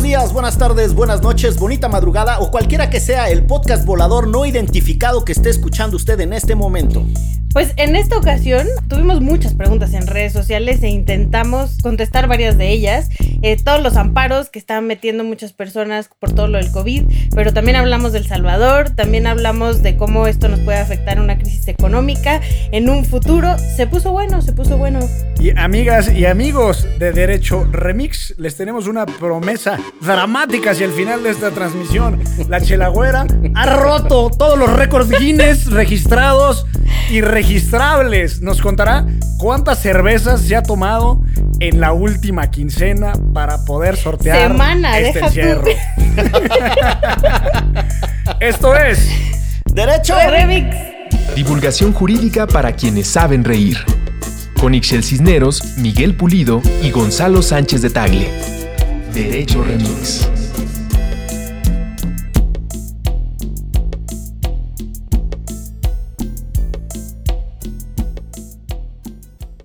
Buenos días, buenas tardes, buenas noches, bonita madrugada o cualquiera que sea el podcast volador no identificado que esté escuchando usted en este momento. Pues en esta ocasión tuvimos muchas preguntas en redes sociales e intentamos contestar varias de ellas. Eh, todos los amparos que están metiendo muchas personas por todo lo del COVID, pero también hablamos del Salvador, también hablamos de cómo esto nos puede afectar una crisis económica en un futuro. Se puso bueno, se puso bueno. Y amigas y amigos de Derecho Remix, les tenemos una promesa dramática hacia el final de esta transmisión. La Chelagüera ha roto todos los récords Guinness registrados y registrables. Nos contará cuántas cervezas se ha tomado en la última quincena para poder sortear Semana, este encierro. Esto es Derecho. Remix. Divulgación jurídica para quienes saben reír. Con Ixel Cisneros, Miguel Pulido y Gonzalo Sánchez de Tagle. Derecho Remix.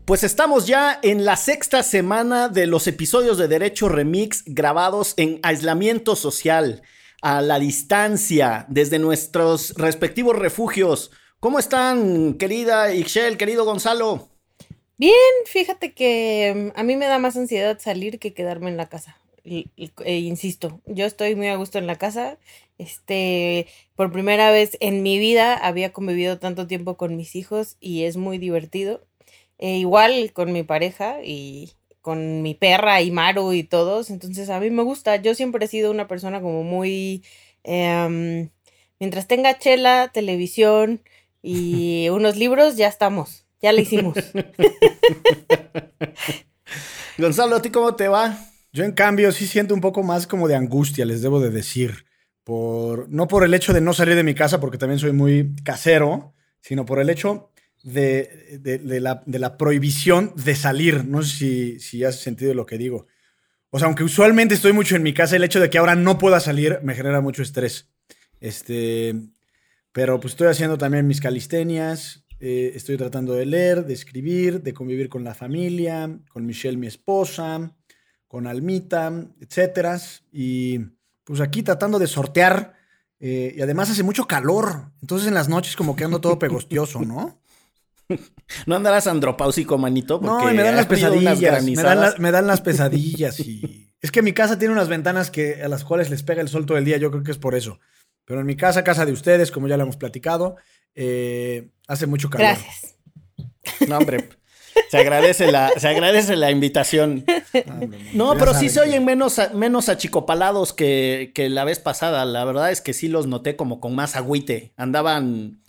Pues estamos ya en la sexta semana de los episodios de Derecho Remix grabados en aislamiento social, a la distancia, desde nuestros respectivos refugios. ¿Cómo están, querida Ixchel, querido Gonzalo? Bien, fíjate que mm, a mí me da más ansiedad salir que quedarme en la casa. Y- y- e insisto, yo estoy muy a gusto en la casa. Este, por primera vez en mi vida había convivido tanto tiempo con mis hijos y es muy divertido. E igual con mi pareja y con mi perra y Maru y todos. Entonces a mí me gusta. Yo siempre he sido una persona como muy... em, mientras tenga chela, televisión y unos libros, ya estamos. Ya le hicimos. Gonzalo, ¿a ti cómo te va? Yo en cambio sí siento un poco más como de angustia, les debo de decir. Por, no por el hecho de no salir de mi casa, porque también soy muy casero, sino por el hecho de, de- de la, de la prohibición de salir. No sé si, si hace sentido lo que digo. O sea, aunque usualmente estoy mucho en mi casa, el hecho de que ahora no pueda salir me genera mucho estrés. Este, pero pues estoy haciendo también mis calistenias, eh, estoy tratando de leer, de escribir, de convivir con la familia, con Michelle, mi esposa, con Almita, etcétera. Y pues aquí tratando de sortear. eh, y además hace mucho calor. Entonces en las noches como que ando todo pegostioso, ¿no? ¿No andarás andropáusico, manito? No, Porque y me dan las pesadillas. Me dan, me dan las pesadillas. Y... Es que mi casa tiene unas ventanas que, a las cuales les pega el sol todo el día. Yo creo que es por eso. Pero en mi casa, casa de ustedes, como ya lo hemos platicado, eh, hace mucho calor. Gracias. No, hombre. Se agradece la, se agradece la invitación. No, pero sí se oyen menos, menos achicopalados que, que la vez pasada. La verdad es que sí los noté como con más agüite. Andaban.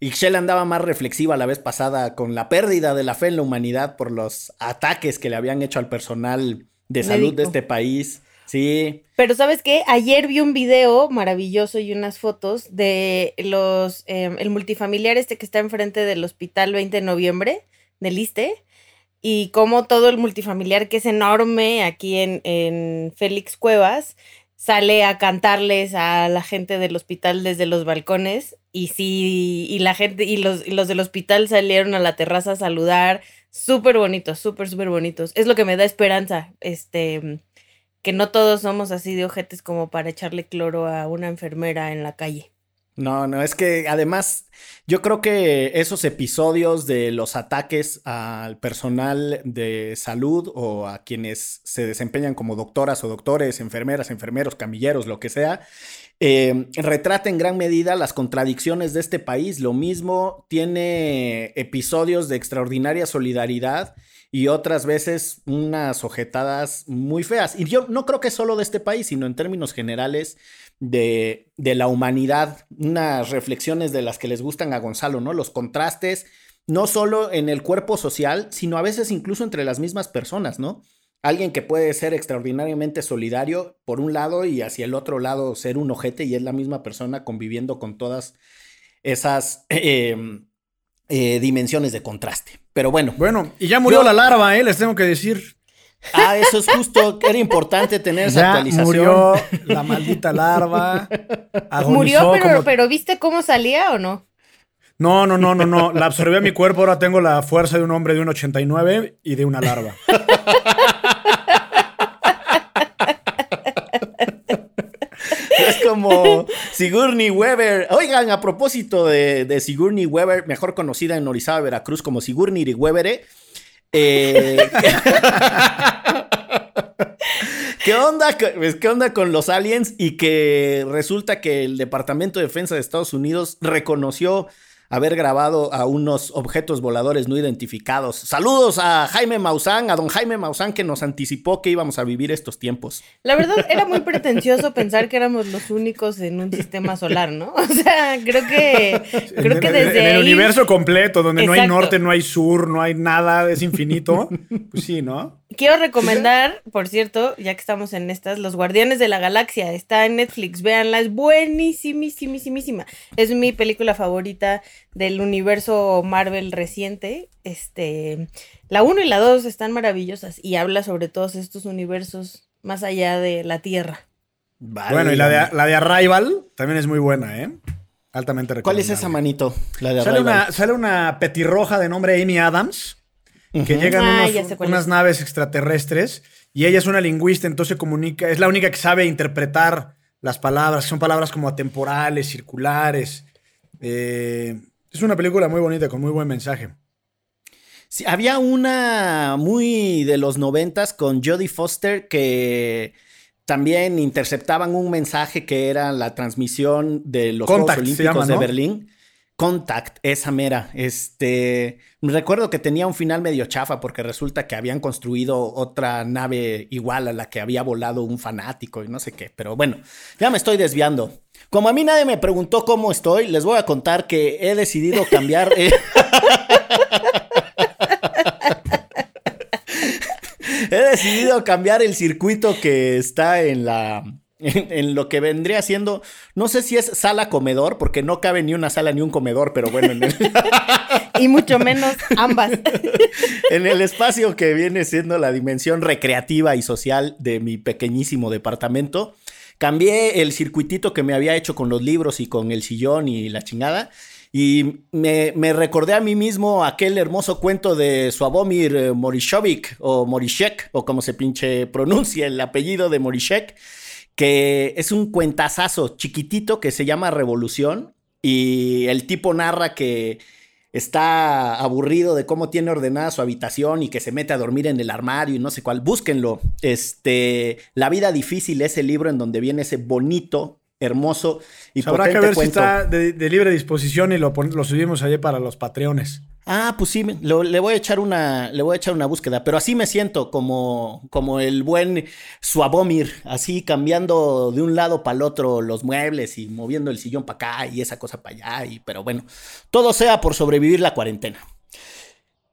Ixchel andaba más reflexiva la vez pasada con la pérdida de la fe en la humanidad por los ataques que le habían hecho al personal de salud de este país. Sí. Pero ¿sabes qué? Ayer vi un video maravilloso y unas fotos de los em, el multifamiliar este que está enfrente del hospital 20 de noviembre del ISTE y cómo todo el multifamiliar que es enorme aquí en, en Félix Cuevas sale a cantarles a la gente del hospital desde los balcones y sí, y la gente y los, y los del hospital salieron a la terraza a saludar. Súper bonitos, súper, súper bonitos. Es lo que me da esperanza, este, que no todos somos así de ojetes como para echarle cloro a una enfermera en la calle. No, no, es que además yo creo que esos episodios de los ataques al personal de salud o a quienes se desempeñan como doctoras o doctores, enfermeras, enfermeros, camilleros, lo que sea, eh, retrata en gran medida las contradicciones de este país. Lo mismo tiene episodios de extraordinaria solidaridad y otras veces unas ojetadas muy feas. Y yo no creo que solo de este país, sino en términos generales de, de la humanidad, unas reflexiones de las que les gustan a Gonzalo, ¿no? Los contrastes, no solo en el cuerpo social, sino a veces incluso entre las mismas personas, ¿no? Alguien que puede ser extraordinariamente solidario por un lado y hacia el otro lado ser un ojete y es la misma persona conviviendo con todas esas eh, eh, dimensiones de contraste. Pero bueno, Bueno, y ya murió Yo- la larva, ¿eh? Les tengo que decir. Ah, eso es justo, era importante tener esa Ya actualización. murió la maldita larva. agonizó ¿Murió, pero, como- pero viste cómo salía o no? No, no, no, no, no. La absorbió a mi cuerpo. Ahora tengo la fuerza de un hombre de un 89 y de una larva. como Sigourney Weaver. Oigan, a propósito de, de Sigourney Weaver, mejor conocida en Orizaba, Veracruz como Sigourney Weaver, eh, ¿Qué onda, pues, ¿Qué onda con los aliens? Y que resulta que el Departamento de Defensa de Estados Unidos reconoció haber grabado a unos objetos voladores no identificados. Saludos a Jaime Maussan, a don Jaime Maussan que nos anticipó que íbamos a vivir estos tiempos. La verdad era muy pretencioso pensar que éramos los únicos en un sistema solar, ¿no? O sea, creo que creo que desde en el universo completo donde no hay norte, no hay sur, no hay nada, es infinito. Pues sí, ¿no? Quiero recomendar, por cierto, ya que estamos en estas, Los Guardianes de la Galaxia. Está en Netflix, véanla, es buenísimísimísima. Es mi película favorita del universo Marvel reciente. Este, la 1 y la 2 están maravillosas y habla sobre todos estos universos más allá de la Tierra. bueno, y la de, la de Arrival también es muy buena, ¿eh? Altamente recomendable. ¿Cuál es esa manito? La de sale, una, sale una petirroja de nombre Amy Adams que llegan ah, unas naves extraterrestres y ella es una lingüista, entonces comunica, es la única que sabe interpretar las palabras, son palabras como atemporales, circulares. Eh, es una película muy bonita, con muy buen mensaje. Sí, había una muy de los noventas con Jodie Foster que también interceptaban un mensaje que era la transmisión de los Juegos Olímpicos de Berlín. Contact, esa mera. Este, recuerdo que tenía un final medio chafa porque resulta que habían construido otra nave igual a la que había volado un fanático y no sé qué. Pero bueno, ya me estoy desviando. Como a mí nadie me preguntó cómo estoy, les voy a contar que he decidido cambiar. Eh, he decidido cambiar el circuito que está en la en, lo que vendría siendo, no sé si es sala comedor, porque no cabe ni una sala ni un comedor, pero bueno, en el... y mucho menos ambas. en el espacio que viene siendo la dimensión recreativa y social de mi pequeñísimo departamento, cambié el circuitito que me había hecho con los libros y con el sillón y la chingada. Y me, recordé a mí mismo aquel hermoso cuento de Suabomir Morishovic o Morishek, o como se pinche pronuncia el apellido de Morishek, que es un cuentazazo chiquitito que se llama Revolución y el tipo narra que está aburrido de cómo tiene ordenada su habitación y que se mete a dormir en el armario y no sé cuál. Búsquenlo. Este, La vida difícil es el libro en donde viene ese bonito, hermoso y Habrá que ver si está de, libre disposición y lo, lo subimos allí para los patreones. Ah, pues sí, le voy a echar una, le voy a echar una búsqueda, pero así me siento como, como el buen Suabomir, así cambiando de un lado para el otro los muebles y moviendo el sillón para acá y esa cosa para allá, y, pero bueno, todo sea por sobrevivir la cuarentena.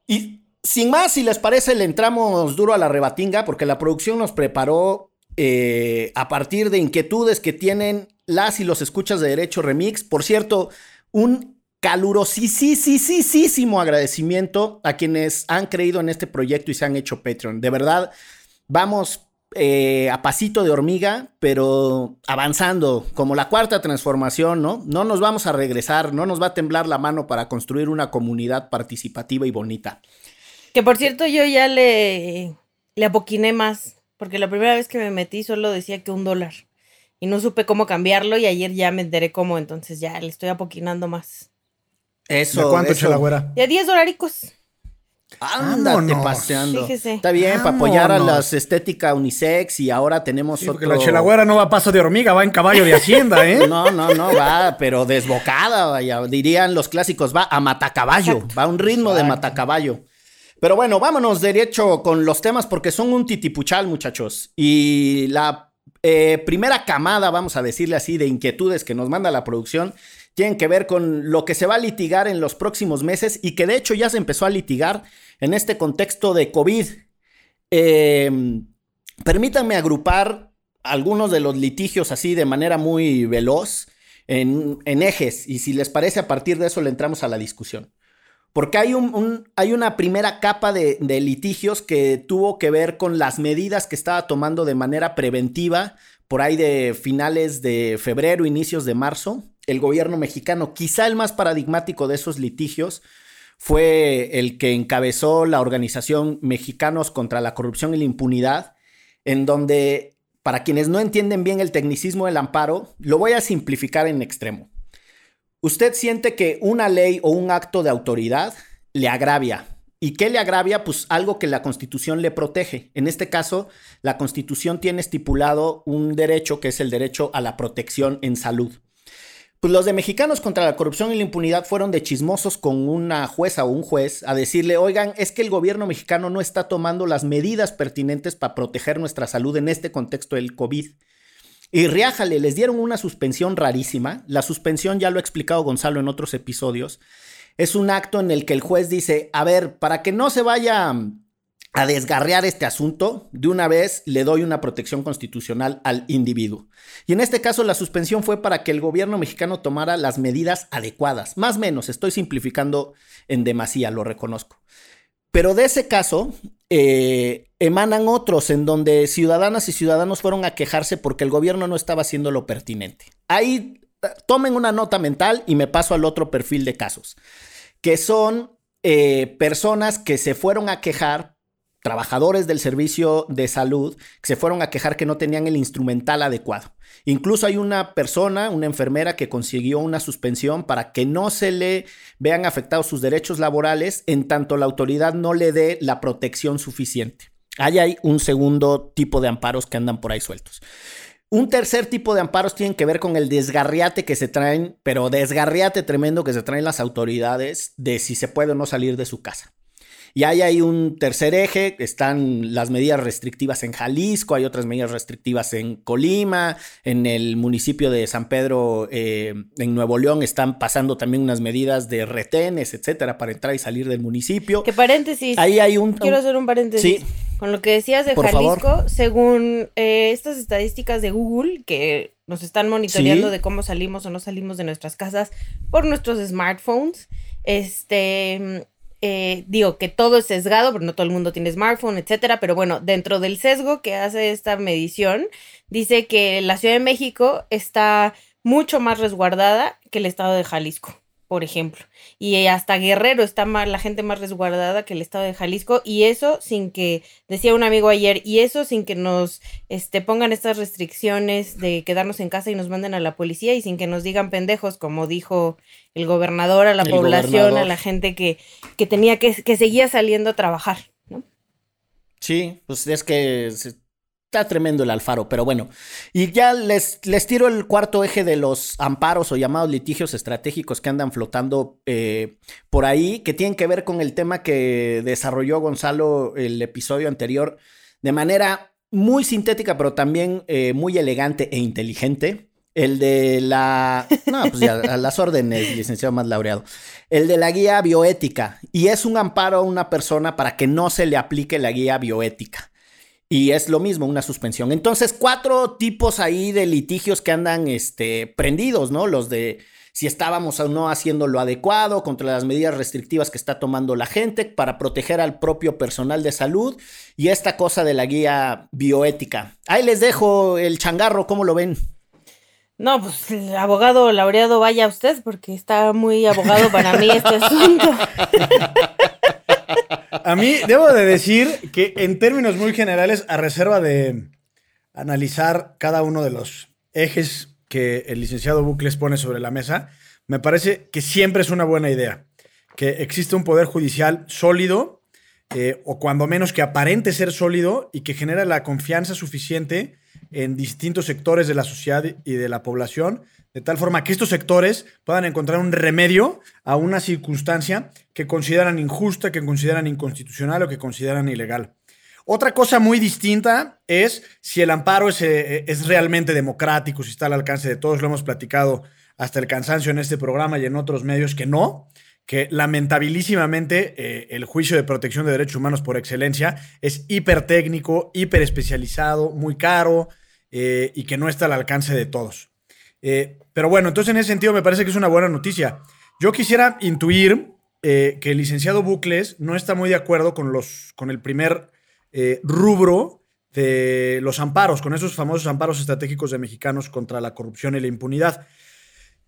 Y sin más, si les parece, le entramos duro a la rebatinga, porque la producción nos preparó eh, a partir de inquietudes que tienen las y los escuchas de Derecho Remix. Por cierto, un calurosísimo agradecimiento a quienes han creído en este proyecto y se han hecho Patreon. De verdad, vamos eh, a pasito de hormiga, pero avanzando, como la cuarta transformación, ¿no? No nos vamos a regresar, no nos va a temblar la mano para construir una comunidad participativa y bonita. Que por cierto, yo ya le, le apoquiné más, porque la primera vez que me metí solo decía que un dólar. Y no supe cómo cambiarlo y ayer ya me enteré cómo, entonces ya le estoy apoquinando más. Eso. ¿De cuánto, Chalagüera? De 10 dolaricos. Ándate paseando. Está bien, para apoyar a las estética unisex y ahora tenemos otro... Porque la chelagüera no va a paso de hormiga, va en caballo de hacienda, ¿eh? no, no, no, va, pero desbocada, vaya. Dirían los clásicos, va a matacaballo, va a un ritmo de matacaballo. Pero bueno, vámonos derecho con los temas porque son un titipuchal, muchachos. Y la eh, primera camada, vamos a decirle así, de inquietudes que nos manda la producción tienen que ver con lo que se va a litigar en los próximos meses y que de hecho ya se empezó a litigar en este contexto de COVID. Em, permítanme agrupar algunos de los litigios así de manera muy veloz en, ejes y si les parece a partir de eso le entramos a la discusión. Porque hay, un, hay una primera capa de, de, litigios que tuvo que ver con las medidas que estaba tomando de manera preventiva por ahí de finales de febrero, inicios de marzo, el gobierno mexicano. Quizá el más paradigmático de esos litigios fue el que encabezó la organización Mexicanos contra la Corrupción y la Impunidad, en donde para quienes no entienden bien el tecnicismo del amparo, lo voy a simplificar en extremo. Usted siente que una ley o un acto de autoridad le agravia. ¿Y qué le agravia? Pues algo que la Constitución le protege. En este caso, la Constitución tiene estipulado un derecho que es el derecho a la protección en salud. Pues los de Mexicanos contra la corrupción y la impunidad fueron de chismosos con una jueza o un juez a decirle, oigan, es que el gobierno mexicano no está tomando las medidas pertinentes para proteger nuestra salud en este contexto del COVID. Y riájale, les dieron una suspensión rarísima. La suspensión, ya lo ha explicado Gonzalo en otros episodios, es un acto en el que el juez dice, a ver, para que no se vaya a desgarrear este asunto, de una vez le doy una protección constitucional al individuo. Y en este caso la suspensión fue para que el gobierno mexicano tomara las medidas adecuadas. Más o menos, estoy simplificando en demasía, lo reconozco. Pero de ese caso, eh, emanan otros en donde ciudadanas y ciudadanos fueron a quejarse porque el gobierno no estaba haciendo lo pertinente. Ahí tomen una nota mental y me paso al otro perfil de casos, que son eh, personas que se fueron a quejar trabajadores del servicio de salud que se fueron a quejar que no tenían el instrumental adecuado. Incluso hay una persona, una enfermera que consiguió una suspensión para que no se le vean afectados sus derechos laborales en tanto la autoridad no le dé la protección suficiente. Ahí hay un segundo tipo de amparos que andan por ahí sueltos. Un tercer tipo de amparos tienen que ver con el desgarriate que se traen, pero desgarriate tremendo que se traen las autoridades de si se puede o no salir de su casa. Y ahí hay un tercer eje, están las medidas restrictivas en Jalisco, hay otras medidas restrictivas en Colima, en el municipio de San Pedro, eh, en Nuevo León, están pasando también unas medidas de retenes, etcétera, para entrar y salir del municipio. Que paréntesis. Ahí hay un... Quiero hacer un paréntesis. Sí. Con lo que decías de Jalisco, según eh, estas estadísticas de Google, que nos están monitoreando de cómo salimos o no salimos de nuestras casas por nuestros smartphones, este eh, digo que todo es sesgado, pero no todo el mundo tiene smartphone, etcétera. Pero bueno, dentro del sesgo que hace esta medición, dice que la Ciudad de México está mucho más resguardada que el estado de Jalisco por ejemplo. Y hasta Guerrero está más, la gente más resguardada que el estado de Jalisco. Y eso sin que, decía un amigo ayer, y eso sin que nos este, pongan estas restricciones de quedarnos en casa y nos manden a la policía y sin que nos digan pendejos, como dijo el gobernador a la población, a la gente que, que tenía que, que seguía saliendo a trabajar. ¿no? Sí, pues es que Está tremendo el Alfaro, pero bueno. Y ya les, les tiro el cuarto eje de los amparos o llamados litigios estratégicos que andan flotando eh, por ahí, que tienen que ver con el tema que desarrolló Gonzalo el episodio anterior de manera muy sintética, pero también eh, muy elegante e inteligente. El de la. No, pues ya, a las órdenes, licenciado más laureado. El de la guía bioética. Y es un amparo a una persona para que no se le aplique la guía bioética. Y es lo mismo, una suspensión. Entonces, cuatro tipos ahí de litigios que andan este, prendidos, ¿no? Los de si estábamos o no haciendo lo adecuado contra las medidas restrictivas que está tomando la gente para proteger al propio personal de salud y esta cosa de la guía bioética. Ahí les dejo el changarro, ¿cómo lo ven? No, pues abogado laureado, vaya usted, porque está muy abogado para mí este asunto. A mí debo de decir que en términos muy generales, a reserva de analizar cada uno de los ejes que el licenciado Bucles pone sobre la mesa, me parece que siempre es una buena idea que existe un poder judicial sólido, eh, o cuando menos que aparente ser sólido y que genera la confianza suficiente en distintos sectores de la sociedad y de la población de tal forma que estos sectores puedan encontrar un remedio a una circunstancia que consideran injusta, que consideran inconstitucional o que consideran ilegal. Otra cosa muy distinta es si el amparo es, eh, es, realmente democrático, si está al alcance de todos, lo hemos platicado hasta el cansancio en este programa y en otros medios que no, que lamentabilísimamente eh, el juicio de protección de derechos humanos por excelencia es hipertécnico, hiper especializado, muy caro eh, y que no está al alcance de todos. Pero bueno, entonces en ese sentido me parece que es una buena noticia. Yo quisiera intuir eh, que el licenciado Bucles no está muy de acuerdo con, los, con el primer eh, rubro de los amparos, con esos famosos amparos estratégicos de mexicanos contra la corrupción y la impunidad.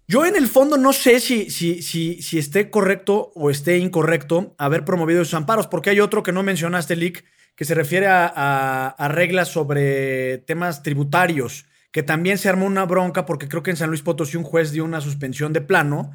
Yo en el fondo no sé si, si, si, si esté correcto o esté incorrecto haber promovido esos amparos, porque hay otro que no mencionaste, Lick, que se refiere a, reglas sobre temas tributarios, que también se armó una bronca porque creo que en San Luis Potosí un juez dio una suspensión de plano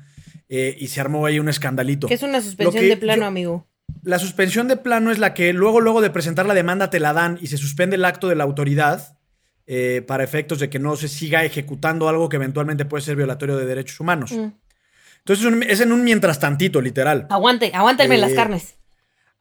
eh, y se armó ahí un escandalito. ¿Qué es una suspensión de plano, amigo? La suspensión de plano es la que luego, luego de presentar la demanda te la dan y se suspende el acto de la autoridad eh, para efectos de que no se siga ejecutando algo que eventualmente puede ser violatorio de derechos humanos. Mm. Entonces es en un mientras tantito, literal. Aguante, aguántenme las eh, carnes.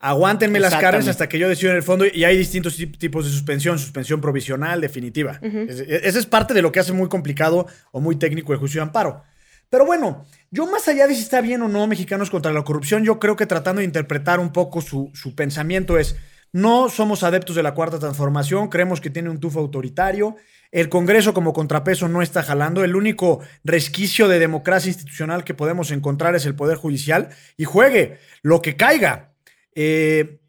Aguántenme las carnes hasta que yo decida en el fondo y hay distintos tipos de suspensión, suspensión provisional, definitiva. Ese es parte de lo que hace muy complicado o muy técnico el juicio de amparo. Pero bueno, yo más allá de si está bien o no Mexicanos contra la corrupción, yo creo que tratando de interpretar un poco su, su pensamiento es, no somos adeptos de la cuarta transformación, creemos que tiene un tufo autoritario, el Congreso como contrapeso no está jalando, el único resquicio de democracia institucional que podemos encontrar es el Poder Judicial y juegue lo que caiga. Eh,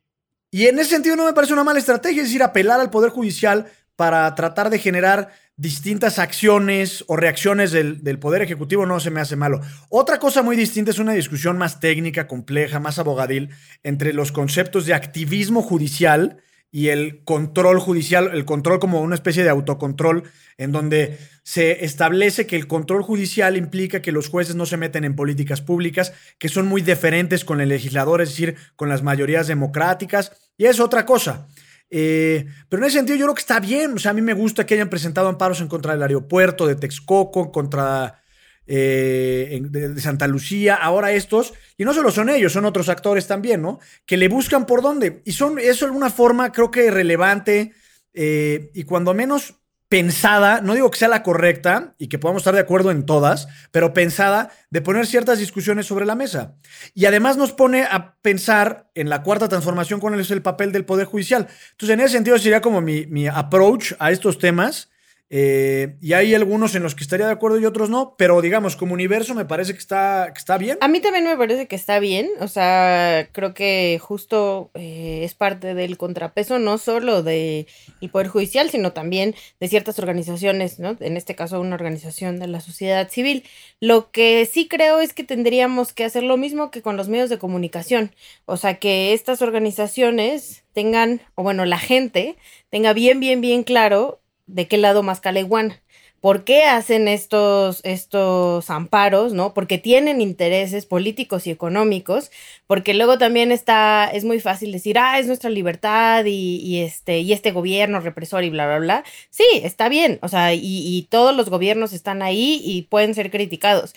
y en ese sentido no me parece una mala estrategia, es decir, apelar al Poder Judicial para tratar de generar distintas acciones o reacciones del, Poder Ejecutivo no se me hace malo. Otra cosa muy distinta es una discusión más técnica, compleja, más abogadil entre los conceptos de activismo judicial y el control judicial, el control como una especie de autocontrol, en donde se establece que el control judicial implica que los jueces no se meten en políticas públicas, que son muy diferentes con el legislador, es decir, con las mayorías democráticas, y es otra cosa. Eh, pero en ese sentido yo creo que está bien, o sea, a mí me gusta que hayan presentado amparos en contra del aeropuerto de Texcoco, contra eh, de, Santa Lucía, ahora estos, y no solo son ellos, son otros actores también, ¿no? Que le buscan por dónde. Y son, eso alguna forma creo que relevante eh, y cuando menos pensada, no digo que sea la correcta y que podamos estar de acuerdo en todas, pero pensada de poner ciertas discusiones sobre la mesa. Y además nos pone a pensar en la cuarta transformación, cuál es el papel del Poder Judicial. Entonces, en ese sentido sería como mi, mi approach a estos temas eh, y hay algunos en los que estaría de acuerdo y otros no, pero digamos, como universo me parece que está, que está bien. A mí también me parece que está bien, o sea, creo que justo eh, es parte del contrapeso no solo del Poder Judicial, sino también de ciertas organizaciones, ¿no? En este caso una organización de la sociedad civil. Lo que sí creo es que tendríamos que hacer lo mismo que con los medios de comunicación, o sea, que estas organizaciones tengan, o bueno, la gente tenga bien, bien, bien claro de qué lado más iguana. ¿Por qué hacen estos, estos amparos? ¿no? Porque tienen intereses políticos y económicos, porque luego también está, es muy fácil decir, ah, es nuestra libertad y, este, y este gobierno represor y bla, bla, bla. Sí, está bien, o sea, y, y todos los gobiernos están ahí y pueden ser criticados.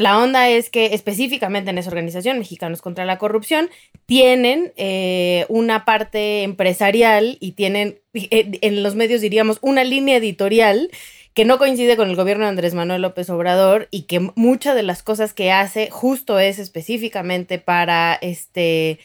La onda es que específicamente en esa organización, Mexicanos contra la Corrupción, tienen eh, una parte empresarial y tienen, eh, en los medios diríamos, una línea editorial que no coincide con el gobierno de Andrés Manuel López Obrador y que muchas de las cosas que hace justo es específicamente para este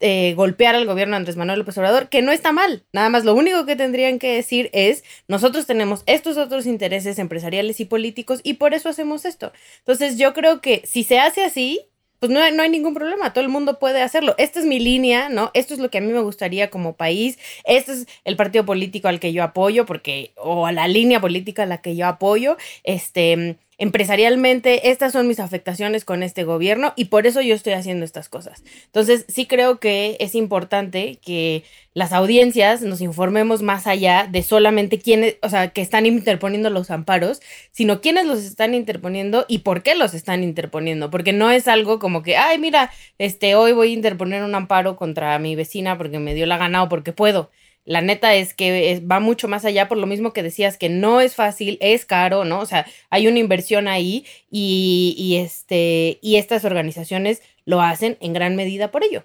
eh, golpear al gobierno de Andrés Manuel López Obrador, que no está mal. Nada más lo único que tendrían que decir es, nosotros tenemos estos otros intereses empresariales y políticos y por eso hacemos esto. Entonces yo creo que si se hace así, pues no no hay, ningún problema, todo el mundo puede hacerlo. Esta es mi línea, ¿no? Esto es lo que a mí me gustaría como país, este es el partido político al que yo apoyo, porque, o a la línea política a la que yo apoyo, este, empresarialmente, estas son mis afectaciones con este gobierno y por eso yo estoy haciendo estas cosas. Entonces, sí creo que es importante que las audiencias nos informemos más allá de solamente quiénes, o sea, que están interponiendo los amparos, sino quiénes los están interponiendo y por qué los están interponiendo, porque no es algo como que, ay, mira, este, hoy voy a interponer un amparo contra mi vecina porque me dio la gana o porque puedo la neta es que va mucho más allá por lo mismo que decías que no es fácil, es caro, ¿no? O sea, hay una inversión ahí y, este, y estas organizaciones lo hacen en gran medida por ello.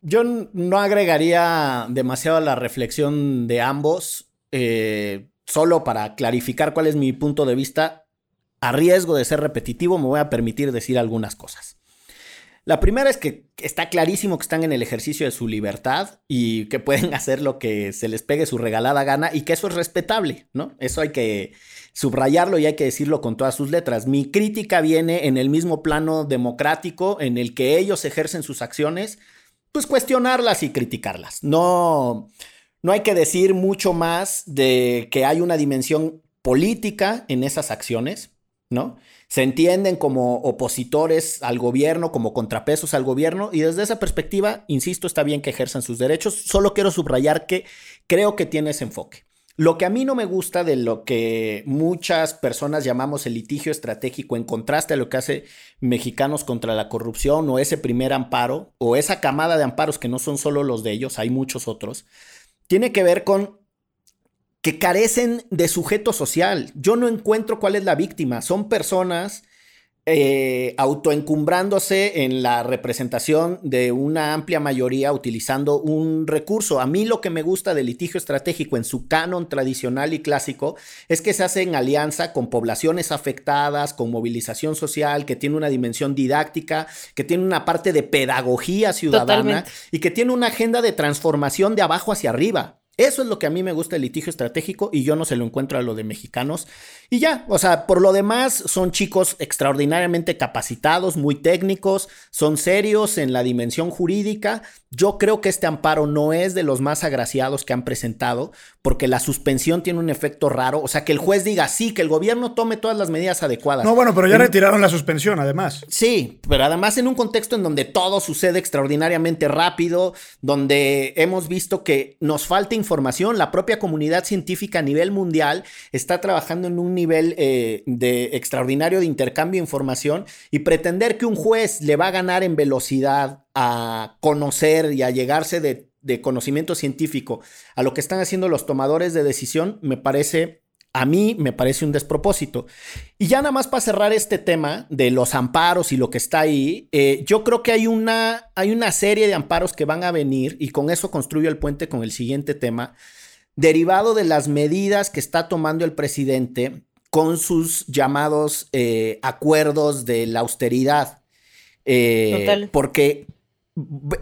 Yo no agregaría demasiado a la reflexión de ambos, eh, solo para clarificar cuál es mi punto de vista. A riesgo de ser repetitivo, me voy a permitir decir algunas cosas. La primera es que está clarísimo que están en el ejercicio de su libertad y que pueden hacer lo que se les pegue su regalada gana y que eso es respetable, ¿no? Eso hay que subrayarlo y hay que decirlo con todas sus letras. Mi crítica viene en el mismo plano democrático en el que ellos ejercen sus acciones, pues cuestionarlas y criticarlas. No, no hay que decir mucho más de que hay una dimensión política en esas acciones, ¿no? se entienden como opositores al gobierno, como contrapesos al gobierno, y desde esa perspectiva, insisto, está bien que ejerzan sus derechos. Solo quiero subrayar que creo que tiene ese enfoque. Lo que a mí no me gusta de lo que muchas personas llamamos el litigio estratégico en contraste a lo que hace Mexicanos contra la corrupción o ese primer amparo o esa camada de amparos que no son solo los de ellos, hay muchos otros, tiene que ver con que carecen de sujeto social. Yo no encuentro cuál es la víctima. Son personas eh, autoencumbrándose en la representación de una amplia mayoría utilizando un recurso. A mí lo que me gusta del litigio estratégico en su canon tradicional y clásico es que se hace en alianza con poblaciones afectadas, con movilización social, que tiene una dimensión didáctica, que tiene una parte de pedagogía ciudadana y que tiene una agenda de transformación de abajo hacia arriba. Eso es lo que a mí me gusta el litigio estratégico y yo no se lo encuentro a lo de mexicanos. Y ya, o sea, por lo demás son chicos extraordinariamente capacitados, muy técnicos, son serios en la dimensión jurídica. Yo creo que este amparo no es de los más agraciados que han presentado porque la suspensión tiene un efecto raro. O sea, que el juez diga sí, que el gobierno tome todas las medidas adecuadas. No, bueno, pero ya retiraron la suspensión además. Sí, pero además en un contexto en donde todo sucede extraordinariamente rápido, donde hemos visto que nos falta información información. La propia comunidad científica a nivel mundial está trabajando en un nivel eh, de extraordinario de intercambio de información y pretender que un juez le va a ganar en velocidad a conocer y a llegarse de, de conocimiento científico a lo que están haciendo los tomadores de decisión me parece a mí me parece un despropósito. Y ya nada más para cerrar este tema de los amparos y lo que está ahí, eh, yo creo que hay una, hay una serie de amparos que van a venir y con eso construyo el puente con el siguiente tema, derivado de las medidas que está tomando el presidente con sus llamados eh, acuerdos de la austeridad. Eh, porque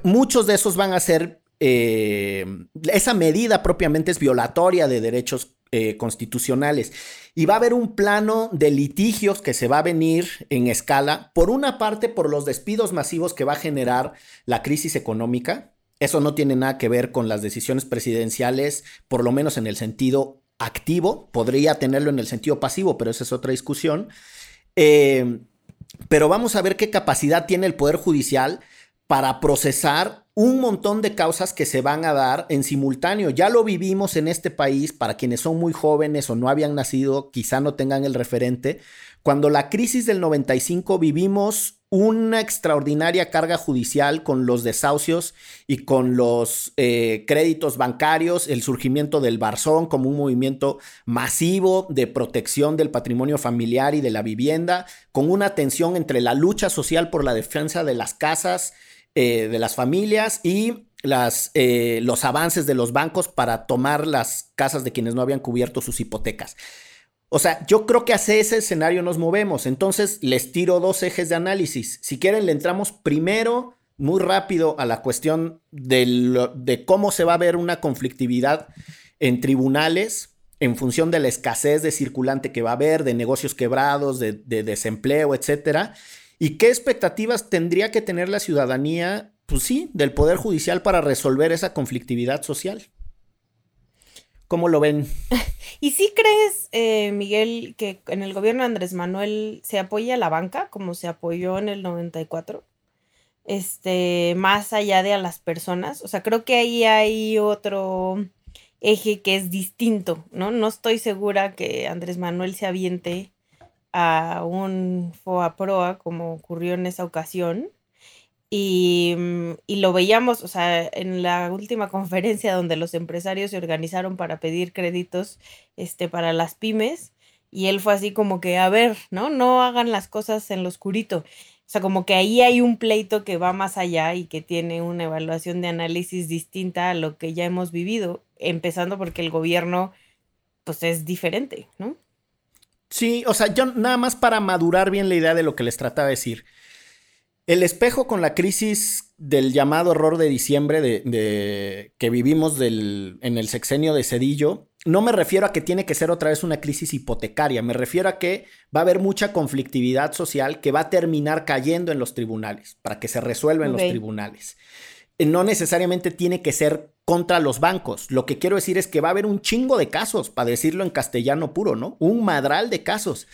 muchos de esos van a ser, esa medida propiamente es violatoria de derechos eh, constitucionales. Y va a haber un plano de litigios que se va a venir en escala, por una parte por los despidos masivos que va a generar la crisis económica. Eso no tiene nada que ver con las decisiones presidenciales, por lo menos en el sentido activo. Podría tenerlo en el sentido pasivo, pero esa es otra discusión. Eh, pero vamos a ver qué capacidad tiene el Poder Judicial para procesar un montón de causas que se van a dar en simultáneo. Ya lo vivimos en este país, para quienes son muy jóvenes o no habían nacido, quizá no tengan el referente. Cuando la crisis del 95 vivimos una extraordinaria carga judicial con los desahucios y con los eh, créditos bancarios, el surgimiento del Barzón como un movimiento masivo de protección del patrimonio familiar y de la vivienda, con una tensión entre la lucha social por la defensa de las casas, eh, de las familias y las, eh, los avances de los bancos para tomar las casas de quienes no habían cubierto sus hipotecas. O sea, yo creo que hacia ese escenario nos movemos. Entonces, les tiro dos ejes de análisis. Si quieren, le entramos primero muy rápido a la cuestión de, cómo se va a ver una conflictividad en tribunales en función de la escasez de circulante que va a haber, de negocios quebrados, de, de desempleo, etcétera. ¿Y qué expectativas tendría que tener la ciudadanía, pues sí, del Poder Judicial para resolver esa conflictividad social? ¿Cómo lo ven? ¿Y si crees, eh, Miguel, que en el gobierno de Andrés Manuel se apoya a la banca como se apoyó en el 94? Este, más allá de a las personas. O sea, creo que ahí hay otro eje que es distinto, ¿no? No estoy segura que Andrés Manuel se aviente a un FOA-PROA como ocurrió en esa ocasión. Y, mm, y, lo veíamos, o sea, en la última conferencia donde los empresarios se organizaron para pedir créditos este, para las pymes. Y él fue así como que, a ver, ¿no? No hagan las cosas en lo oscurito. O sea, como que ahí hay un pleito que va más allá y que tiene una evaluación de análisis distinta a lo que ya hemos vivido, empezando porque el gobierno, pues es diferente, ¿no? Sí, o sea, yo nada más para madurar bien la idea de lo que les trataba de decir. El espejo con la crisis del llamado error de diciembre de, que vivimos en el sexenio de Cedillo, no me refiero a que tiene que ser otra vez una crisis hipotecaria, me refiero a que va a haber mucha conflictividad social que va a terminar cayendo en los tribunales, para que se resuelva en los tribunales no necesariamente tiene que ser contra los bancos. Lo que quiero decir es que va a haber un chingo de casos, para decirlo en castellano puro, ¿no? Un madral de casos.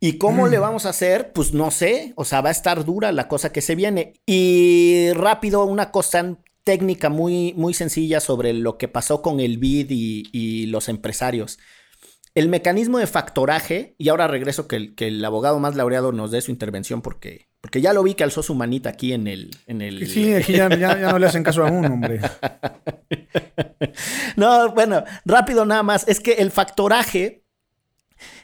¿Y cómo le vamos a hacer? Pues no sé, o sea, va a estar dura la cosa que se viene. Y rápido, una cosa técnica muy, muy sencilla sobre lo que pasó con el BID y, los empresarios. El mecanismo de factoraje, y ahora regreso que el, que el, abogado más laureado nos dé su intervención porque, porque ya lo vi que alzó su manita aquí en el... En el... Sí, aquí ya, ya, no le hacen caso a uno, hombre. no, bueno, rápido nada más. Es que el factoraje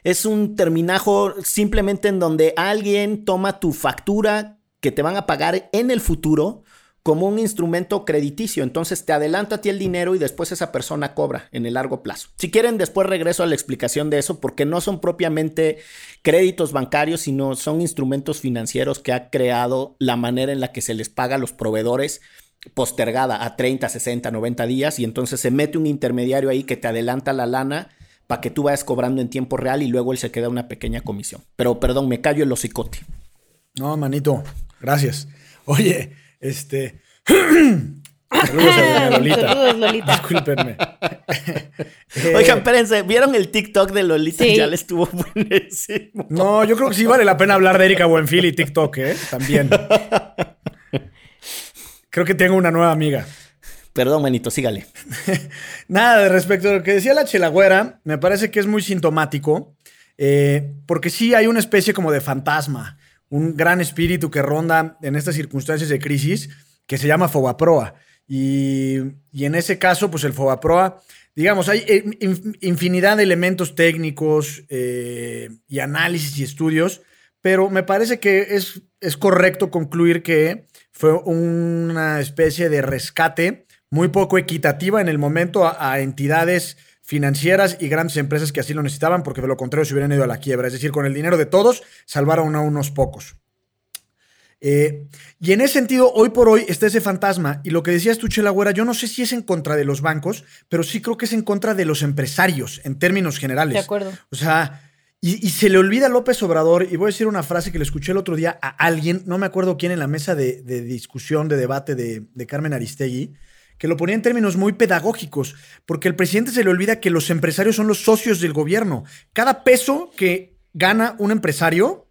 es un terminajo simplemente en donde alguien toma tu factura que te van a pagar en el futuro como un instrumento crediticio. Entonces te adelanta a ti el dinero y después esa persona cobra en el largo plazo. Si quieren, después regreso a la explicación de eso porque no son propiamente créditos bancarios, sino son instrumentos financieros que ha creado la manera en la que se les paga a los proveedores postergada a 30, 60, 90 días y entonces se mete un intermediario ahí que te adelanta la lana para que tú vayas cobrando en tiempo real y luego él se queda una pequeña comisión. Pero perdón, me callo el hocicote. No, manito, gracias. Oye, este. Saludos a Lolita. Saludos, Lolita. Discúlpenme. Oigan, espérense, ¿vieron el TikTok de Lolita? Ya le estuvo buenísimo. No, yo creo que sí vale la pena hablar de Erika Buenfil y TikTok, ¿eh? También. Creo que tengo una nueva amiga. Perdón, manito, sígale. Nada, de respecto a lo que decía la chelagüera, me parece que es muy sintomático, eh, porque sí hay una especie como de fantasma, un gran espíritu que ronda en estas circunstancias de crisis que se llama Fobaproa. Y, y en ese caso, pues el Fobaproa, digamos, hay infinidad de elementos técnicos eh, y análisis y estudios, pero me parece que es, es correcto concluir que fue una especie de rescate muy poco equitativa en el momento a, entidades financieras y grandes empresas que así lo necesitaban, porque de lo contrario se hubieran ido a la quiebra. Es decir, con el dinero de todos, salvaron a unos pocos. Eh, y en ese sentido, hoy por hoy está ese fantasma. Y lo que decías tú, Chela Güera, yo no sé si es en contra de los bancos, pero sí creo que es en contra de los empresarios, en términos generales. De acuerdo. O sea, y, se le olvida a López Obrador, y voy a decir una frase que le escuché el otro día a alguien, no me acuerdo quién, en la mesa de, discusión, de debate de, de Carmen Aristegui que lo ponía en términos muy pedagógicos, porque el presidente se le olvida que los empresarios son los socios del gobierno. Cada peso que gana un empresario,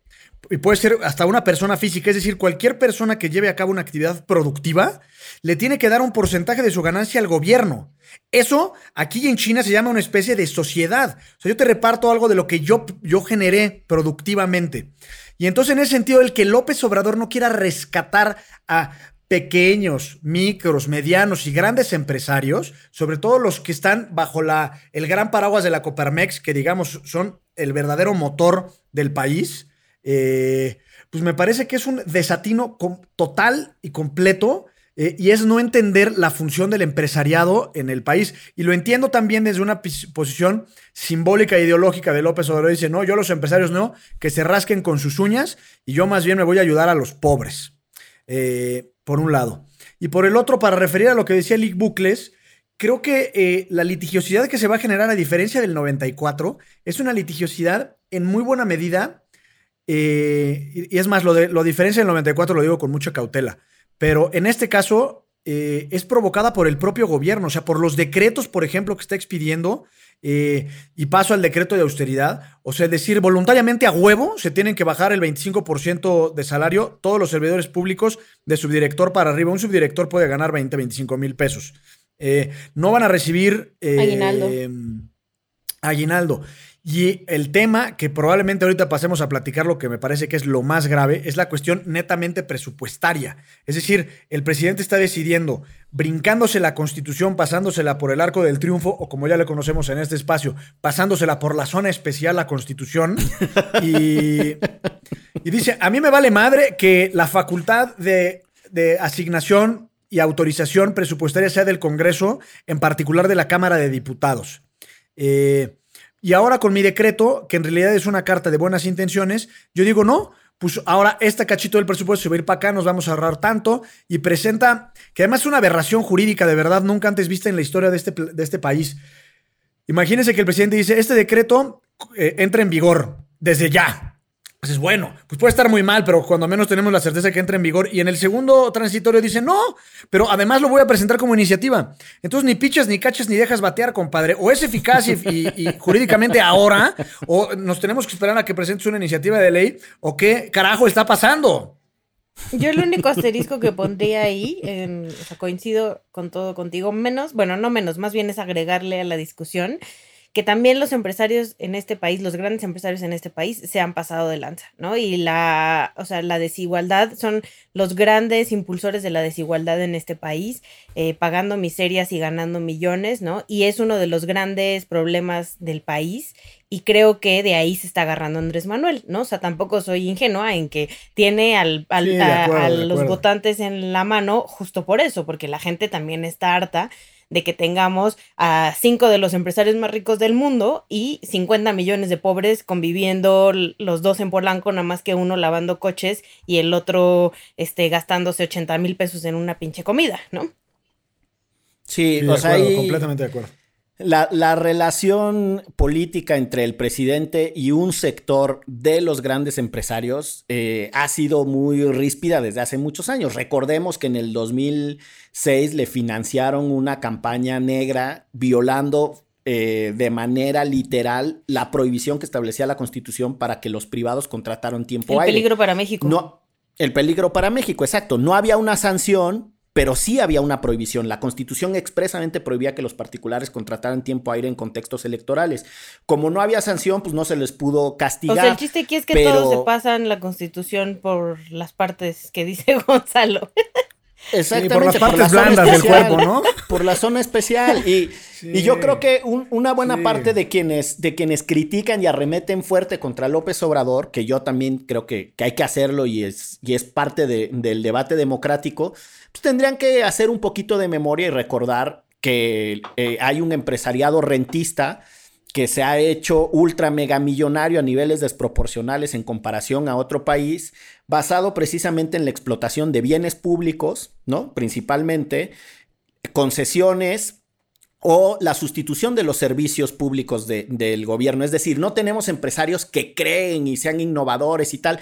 y puede ser hasta una persona física, es decir, cualquier persona que lleve a cabo una actividad productiva, le tiene que dar un porcentaje de su ganancia al gobierno. Eso aquí en China se llama una especie de sociedad. O sea, yo te reparto algo de lo que yo, yo generé productivamente. Y entonces en ese sentido, el que López Obrador no quiera rescatar a pequeños, micros, medianos y grandes empresarios, sobre todo los que están bajo la, el gran paraguas de la Coparmex, que digamos son el verdadero motor del país, eh, pues me parece que es un desatino total y completo eh, y es no entender la función del empresariado en el país. Y lo entiendo también desde una posición simbólica e ideológica de López Obrador. Dice, no, yo los empresarios no, que se rasquen con sus uñas y yo más bien me voy a ayudar a los pobres. Eh, por un lado. Y por el otro, para referir a lo que decía Lick Bucles, creo que eh, la litigiosidad que se va a generar, a diferencia del 94, es una litigiosidad en muy buena medida, eh, y, es más, lo, de, lo diferencia del 94 lo digo con mucha cautela, pero en este caso eh, es provocada por el propio gobierno, o sea, por los decretos, por ejemplo, que está expidiendo eh, y paso al decreto de austeridad. O sea, es decir, voluntariamente a huevo se tienen que bajar el 25% de salario todos los servidores públicos de subdirector para arriba. Un subdirector puede ganar 20, 25 mil pesos. Eh, no van a recibir eh, aguinaldo. aguinaldo. Y el tema que probablemente ahorita pasemos a platicar, lo que me parece que es lo más grave, es la cuestión netamente presupuestaria. Es decir, el presidente está decidiendo, brincándose la constitución, pasándosela por el arco del triunfo, o como ya le conocemos en este espacio, pasándosela por la zona especial, la constitución. y, dice, a mí me vale madre que la facultad de, de asignación y autorización presupuestaria sea del Congreso, en particular de la Cámara de Diputados. Eh, y ahora con mi decreto, que en realidad es una carta de buenas intenciones, yo digo, no, pues ahora este cachito del presupuesto se va a ir para acá, nos vamos a ahorrar tanto, y presenta, que además es una aberración jurídica de verdad nunca antes vista en la historia de este, de este país. Imagínense que el presidente dice, este decreto eh, entra en vigor desde ya. Pues es bueno, pues puede estar muy mal, pero cuando menos tenemos la certeza que entra en vigor. Y en el segundo transitorio dice, no, pero además lo voy a presentar como iniciativa. Entonces ni pichas, ni cachas, ni dejas batear, compadre. O es eficaz y, jurídicamente ahora, o nos tenemos que esperar a que presentes una iniciativa de ley, o qué carajo está pasando. Yo el único asterisco que pondría ahí, o sea, coincido con todo contigo, menos, bueno, no menos, más bien es agregarle a la discusión que también los empresarios en este país, los grandes empresarios en este país, se han pasado de lanza, ¿no? Y la, o sea, la desigualdad son los grandes impulsores de la desigualdad en este país, eh, pagando miserias y ganando millones, ¿no? Y es uno de los grandes problemas del país. Y creo que de ahí se está agarrando Andrés Manuel, ¿no? O sea, tampoco soy ingenua en que tiene al, a, los votantes en la mano justo por eso, porque la gente también está harta de que tengamos a cinco de los empresarios más ricos del mundo y 50 millones de pobres conviviendo los dos en Polanco, nada más que uno lavando coches y el otro este, gastándose 80 mil pesos en una pinche comida, ¿no? Sí, o sea, completamente de acuerdo. La, relación política entre el presidente y un sector de los grandes empresarios eh, ha sido muy ríspida desde hace muchos años. Recordemos que en el 2006 le financiaron una campaña negra violando eh, de manera literal la prohibición que establecía la Constitución para que los privados contrataran tiempo el peligro para México. No, el peligro para México, exacto. No había una sanción pero sí había una prohibición. La constitución expresamente prohibía que los particulares contrataran tiempo aire en contextos electorales. Como no había sanción, pues no se les pudo castigar. O sea, el chiste aquí es que todos se pasan la constitución por las partes que dice Gonzalo. Exactamente. por las partes blandas del cuerpo, ¿no? Por la zona especial. Y, yo creo que una buena parte de quienes, de quienes critican y arremeten fuerte contra López Obrador, que yo también creo que, hay que hacerlo y es, y es parte del debate democrático, tendrían que hacer un poquito de memoria y recordar que eh, hay un empresariado rentista que se ha hecho ultra mega millonario a niveles desproporcionales en comparación a otro país, basado precisamente en la explotación de bienes públicos, ¿no? Principalmente concesiones o la sustitución de los servicios públicos del gobierno. Es decir, no tenemos empresarios que creen y sean innovadores y tal.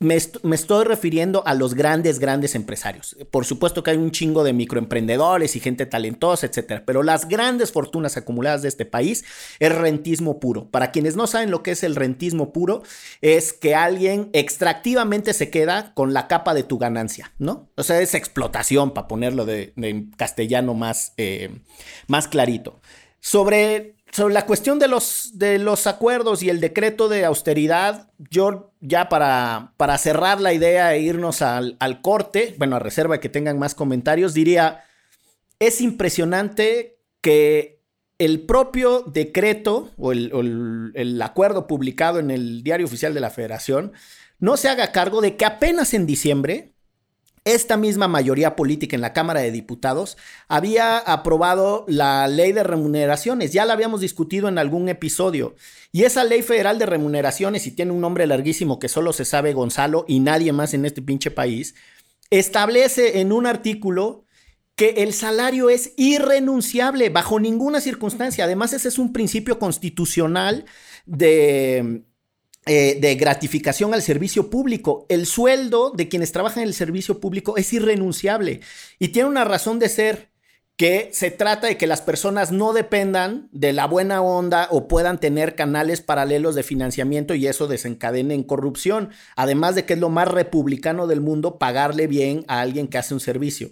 Me, estoy refiriendo a los grandes, grandes empresarios. Por supuesto que hay un chingo de microemprendedores y gente talentosa, etcétera, pero las grandes fortunas acumuladas de este país es rentismo puro. Para quienes no saben lo que es el rentismo puro, es que alguien extractivamente se queda con la capa de tu ganancia, ¿no? O sea, es explotación, para ponerlo de, castellano más, eh, más clarito. Sobre sobre la cuestión de los, de los acuerdos y el decreto de austeridad, yo ya para, para cerrar la idea e irnos al, corte, bueno, a reserva de que tengan más comentarios, diría, es impresionante que el propio decreto o el, el acuerdo publicado en el Diario Oficial de la Federación no se haga cargo de que apenas en diciembre esta misma mayoría política en la Cámara de Diputados había aprobado la ley de remuneraciones, ya la habíamos discutido en algún episodio, y esa ley federal de remuneraciones, y tiene un nombre larguísimo que solo se sabe Gonzalo y nadie más en este pinche país, establece en un artículo que el salario es irrenunciable bajo ninguna circunstancia. Además, ese es un principio constitucional de eh, de gratificación al servicio público. El sueldo de quienes trabajan en el servicio público es irrenunciable y tiene una razón de ser que se trata de que las personas no dependan de la buena onda o puedan tener canales paralelos de financiamiento y eso desencadene en corrupción. Además de que es lo más republicano del mundo pagarle bien a alguien que hace un servicio.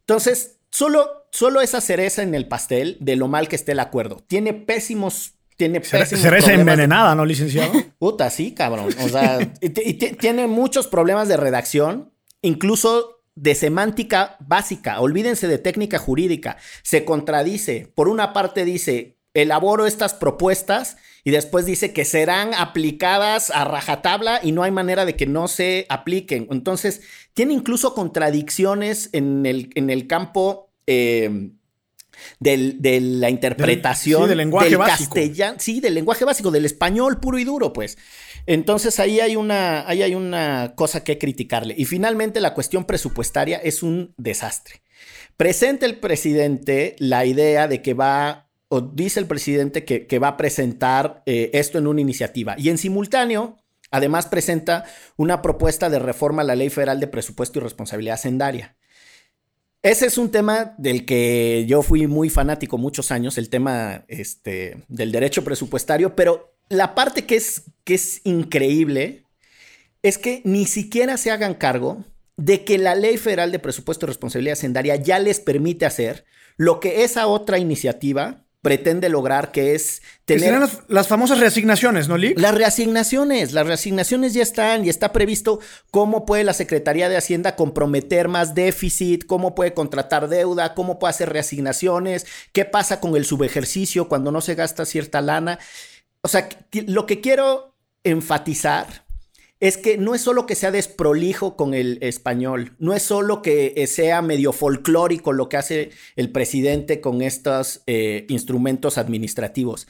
Entonces, solo, solo esa cereza en el pastel de lo mal que esté el acuerdo. Tiene pésimos tiene Cereza envenenada, ¿no, licenciado? Puta, sí, cabrón. O sea, y, tiene muchos problemas de redacción, incluso de semántica básica. Olvídense de técnica jurídica. Se contradice. Por una parte dice, elaboro estas propuestas y después dice que serán aplicadas a rajatabla y no hay manera de que no se apliquen. Entonces, tiene incluso contradicciones en el, en el campo... Eh, de la interpretación del, lenguaje básico. castellano, sí, del lenguaje básico, del español puro y duro, pues. Entonces ahí hay una, ahí hay una cosa que criticarle. Y finalmente la cuestión presupuestaria es un desastre. Presenta el presidente la idea de que va, o dice el presidente que, va a presentar eh, esto en una iniciativa. Y en simultáneo Además, presenta una propuesta de reforma a la Ley Federal de Presupuesto y Responsabilidad Hacendaria. Ese es un tema del que yo fui muy fanático muchos años, el tema este, del derecho presupuestario, pero la parte que es, que es increíble es que ni siquiera se hagan cargo de que la Ley Federal de Presupuesto y Responsabilidad Hacendaria ya les permite hacer lo que esa otra iniciativa pretende lograr, que es tener... las, las, famosas reasignaciones, ¿no, Lick? Las reasignaciones, las reasignaciones ya están y está previsto cómo puede la Secretaría de Hacienda comprometer más déficit, cómo puede contratar deuda, cómo puede hacer reasignaciones, qué pasa con el subejercicio cuando no se gasta cierta lana. O sea, lo que quiero enfatizar es que no es solo que sea desprolijo con el español, no es solo que eh, sea medio folclórico lo que hace el presidente con estos eh, instrumentos administrativos.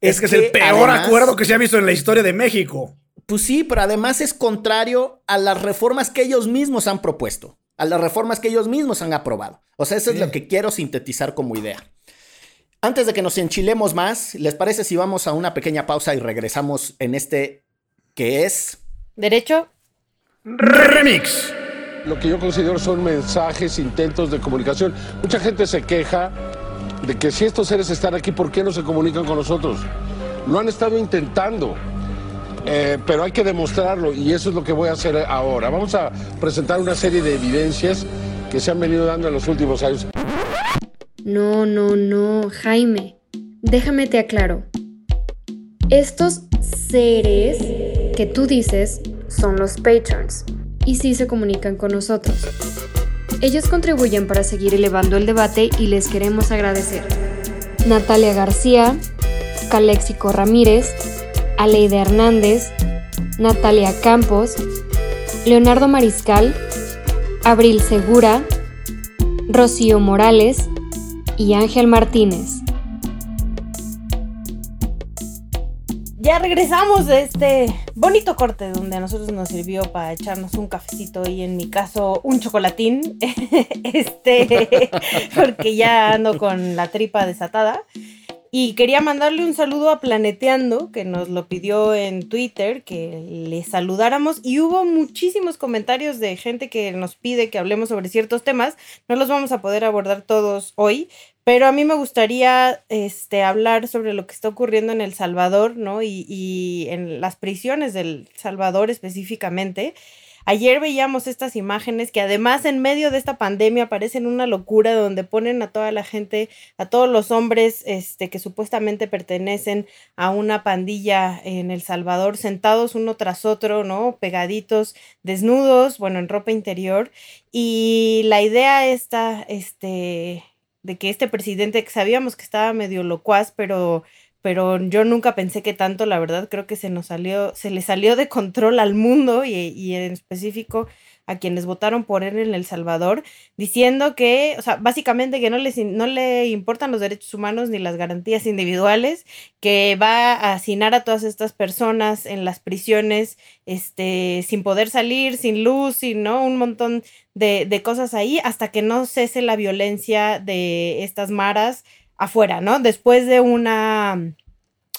Es, que, es el peor acuerdo que se ha visto en la historia de México. Pues sí, pero además es contrario a las reformas que ellos mismos han propuesto, a las reformas que ellos mismos han aprobado. O sea, eso es lo que quiero sintetizar como idea. Antes de que nos enchilemos más, ¿les parece si vamos a una pequeña pausa y regresamos en este que es Derecho. Remix. Lo que yo considero son mensajes, intentos de comunicación. Mucha gente se queja de que si estos seres están aquí, ¿por qué no se comunican con nosotros? Lo han estado intentando, eh, pero hay que demostrarlo y eso es lo que voy a hacer ahora. Vamos a presentar una serie de evidencias que se han venido dando en los últimos años. No, no, no, Jaime. Déjame te aclaro. Estos seres que tú dices son los patrons y sí se comunican con nosotros. Ellos contribuyen para seguir elevando el debate y les queremos agradecer. Natalia García, Calexico Ramírez, Aleida Hernández, Natalia Campos, Leonardo Mariscal, Abril Segura, Rocío Morales y Ángel Martínez. Ya regresamos de este bonito corte donde a nosotros nos sirvió para echarnos un cafecito y en mi caso un chocolatín. este, porque ya ando con la tripa desatada. Y quería mandarle un saludo a Planeteando, que nos lo pidió en Twitter, que le saludáramos. Y hubo muchísimos comentarios de gente que nos pide que hablemos sobre ciertos temas. No los vamos a poder abordar todos hoy, pero a mí me gustaría este, hablar sobre lo que está ocurriendo en El Salvador, ¿no? Y, y en las prisiones del Salvador específicamente. Ayer veíamos estas imágenes que además en medio de esta pandemia parecen una locura donde ponen a toda la gente, a todos los hombres este, que supuestamente pertenecen a una pandilla en El Salvador, sentados uno tras otro, ¿no? Pegaditos, desnudos, bueno, en ropa interior. Y la idea está, este, de que este presidente, que sabíamos que estaba medio locuaz, pero, pero yo nunca pensé que tanto, la verdad, creo que se nos salió, se le salió de control al mundo y, y en específico a quienes votaron por él en El Salvador, diciendo que, o sea, básicamente que no, les, no le importan los derechos humanos ni las garantías individuales, que va a hacinar a todas estas personas en las prisiones, este, sin poder salir, sin luz, sin, ¿no? Un montón de, de cosas ahí, hasta que no cese la violencia de estas maras afuera, ¿no? Después de una,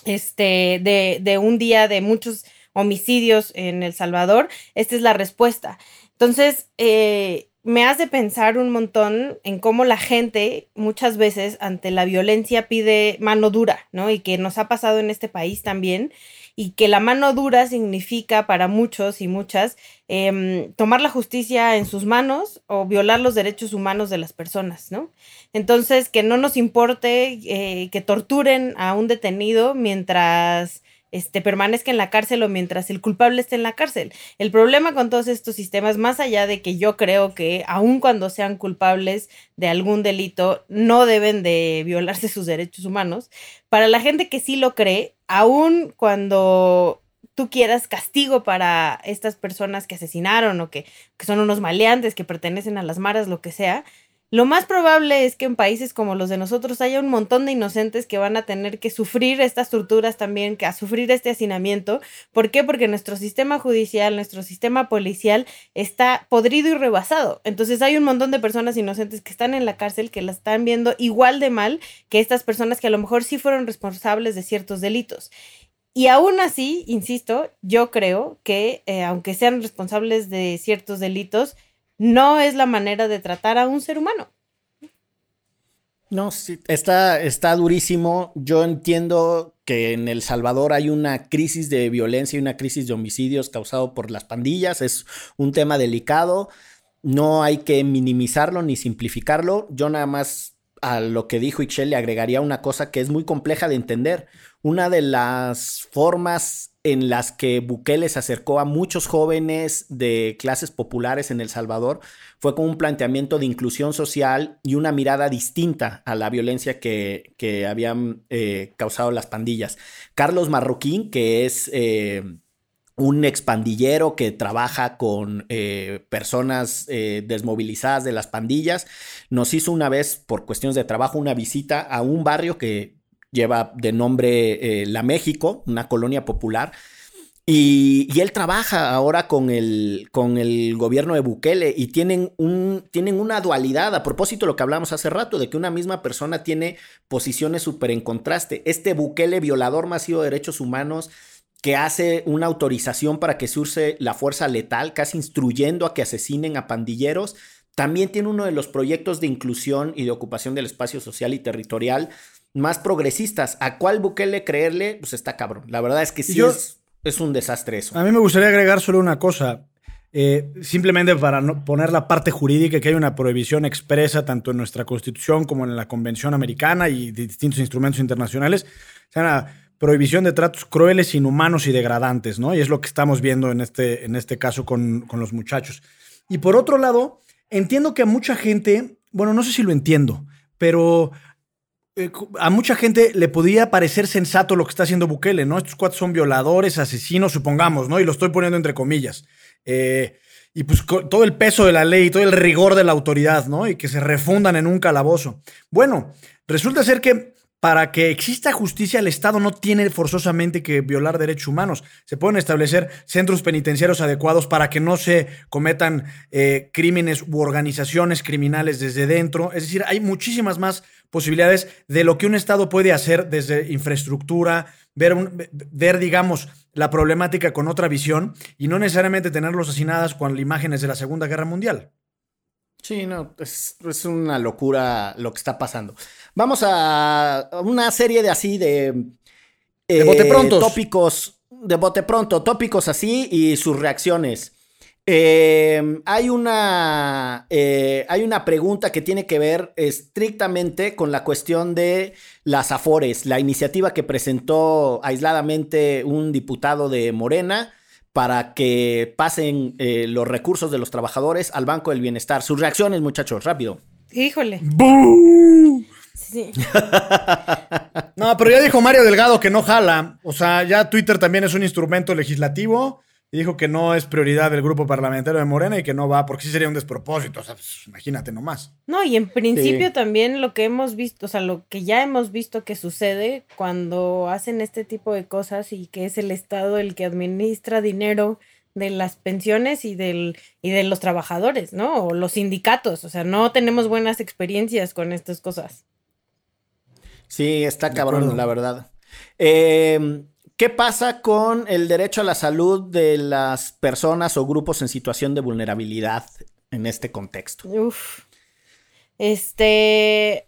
este, de, de un día de muchos homicidios en El Salvador, esta es la respuesta. Entonces, eh, me hace pensar un montón en cómo la gente muchas veces ante la violencia pide mano dura, ¿no? Y que nos ha pasado en este país también, y que la mano dura significa para muchos y muchas em, tomar la justicia en sus manos o violar los derechos humanos de las personas, ¿no? Entonces, que no nos importe eh, que torturen a un detenido mientras este, permanezca en la cárcel o mientras el culpable esté en la cárcel. El problema con todos estos sistemas, más allá de que yo creo que aun cuando sean culpables de algún delito, no deben de violarse sus derechos humanos, para la gente que sí lo cree, aun cuando tú quieras castigo para estas personas que asesinaron o que, que son unos maleantes, que pertenecen a las maras, lo que sea, lo más probable es que en países como los de nosotros haya un montón de inocentes que van a tener que sufrir estas torturas también, que a sufrir este hacinamiento. ¿Por qué? Porque nuestro sistema judicial, nuestro sistema policial está podrido y rebasado. Entonces hay un montón de personas inocentes que están en la cárcel que la están viendo igual de mal que estas personas que a lo mejor sí fueron responsables de ciertos delitos. Y aún así, insisto, yo creo que eh, aunque sean responsables de ciertos delitos, no es la manera de tratar a un ser humano. No, sí, está, está durísimo. Yo entiendo que en El Salvador hay una crisis de violencia y una crisis de homicidios causado por las pandillas. Es un tema delicado. No hay que minimizarlo ni simplificarlo. Yo nada más a lo que dijo Ixchel le agregaría una cosa que es muy compleja de entender. Una de las formas en las que Bukele se acercó a muchos jóvenes de clases populares en El Salvador fue con un planteamiento de inclusión social y una mirada distinta a la violencia que, habían eh, causado las pandillas. Carlos Marroquín, que es... Eh, un expandillero que trabaja con eh, personas desmovilizadas de las pandillas, nos hizo una vez, por cuestiones de trabajo, una visita a un barrio que lleva de nombre eh, La México, una colonia popular. Y, él trabaja ahora con el, con el gobierno de Bukele y tienen, un, tienen una dualidad, a propósito de lo que hablamos hace rato, de que una misma persona tiene posiciones súper en contraste. Este Bukele, violador masivo de derechos humanos, que hace una autorización para que se use la fuerza letal, casi instruyendo a que asesinen a pandilleros, también tiene uno de los proyectos de inclusión y de ocupación del espacio social y territorial más progresistas. ¿A cuál Bukele creerle? Pues está cabrón. La verdad es que sí es, un desastre eso. A mí me gustaría agregar solo una cosa. Eh, simplemente para no poner la parte jurídica, que hay una prohibición expresa tanto en nuestra constitución como en la Convención Americana y distintos instrumentos internacionales. O sea, una prohibición de tratos crueles, inhumanos y degradantes, ¿no? Y es lo que estamos viendo en este, en este caso con, con los muchachos. Y por otro lado, entiendo que a mucha gente, bueno, no sé si lo entiendo, pero eh, a mucha gente le podía parecer sensato lo que está haciendo Bukele, ¿no? Estos cuatro son violadores, asesinos, supongamos, ¿no? Y lo estoy poniendo entre comillas. Eh, y pues todo el peso de la ley, todo el rigor de la autoridad, ¿no? Y que se refundan en un calabozo. Bueno, resulta ser que para que exista justicia, el Estado no tiene forzosamente que violar derechos humanos. Se pueden establecer centros penitenciarios adecuados para que no se cometan eh, crímenes u organizaciones criminales desde dentro. Es decir, hay muchísimas más posibilidades de lo que un Estado puede hacer desde infraestructura, ver, ver digamos, la problemática con otra visión y no necesariamente tenerlos asesinadas con imágenes de la Segunda Guerra Mundial. Sí, no, es, es, una locura lo que está pasando. Vamos a una serie de así de, de bote eh, pronto. Tópicos, de bote pronto, tópicos así y sus reacciones. Eh, hay, una, eh, hay una pregunta que tiene que ver estrictamente con la cuestión de las afores, la iniciativa que presentó aisladamente un diputado de Morena para que pasen los recursos de los trabajadores al Banco del Bienestar. Sus reacciones, muchachos, rápido. Híjole. no, pero ya dijo Mario Delgado que no jala. O sea, ya Twitter también es un instrumento legislativo. Y dijo que no es prioridad del grupo parlamentario de Morena y que no va, porque sí sería un despropósito. O sea, pues, imagínate nomás. No, y en principio también lo que hemos visto, o sea, lo que ya hemos visto que sucede cuando hacen este tipo de cosas y que es el Estado el que administra dinero de las pensiones y, del, y de los trabajadores, ¿no? O los sindicatos. O sea, no tenemos buenas experiencias con estas cosas. Sí, está cabrón, la verdad. Em, ¿Qué pasa con el derecho a la salud de las personas o grupos en situación de vulnerabilidad en este contexto? Uf. Este,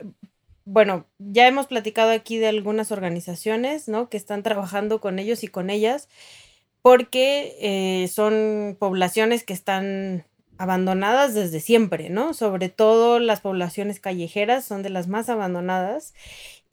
bueno, ya hemos platicado aquí de algunas organizaciones, ¿no? Que están trabajando con ellos y con ellas, porque eh, son poblaciones que están abandonadas desde siempre, ¿no? Sobre todo las poblaciones callejeras son de las más abandonadas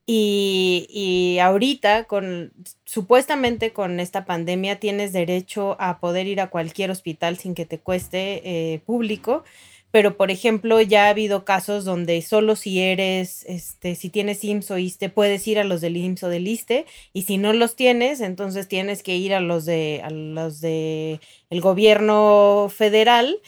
y, ahorita, con supuestamente con esta pandemia, tienes derecho a poder ir a cualquier hospital sin que te cueste eh, público. Pero, por ejemplo, ya ha habido casos donde solo si eres, este, si tienes IMSS o ISTE, puedes ir a los del IMSS o del ISTE. Y si no los tienes, entonces tienes que ir a los de, a los de el gobierno federal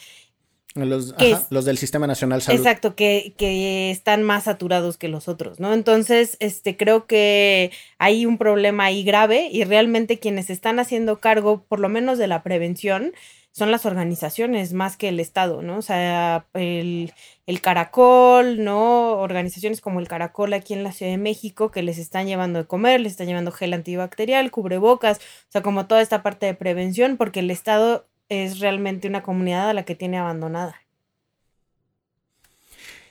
los, los, del Sistema Nacional Salud. Exacto, que, que, están más saturados que los otros, ¿no? Entonces, este, creo que hay un problema ahí grave y realmente quienes están haciendo cargo, por lo menos de la prevención, son las organizaciones más que el Estado, ¿no? O sea, el, el, Caracol, ¿no? Organizaciones como el Caracol aquí en la Ciudad de México que les están llevando de comer, les están llevando gel antibacterial, cubrebocas, o sea, como toda esta parte de prevención, porque el Estado es realmente una comunidad a la que tiene abandonada.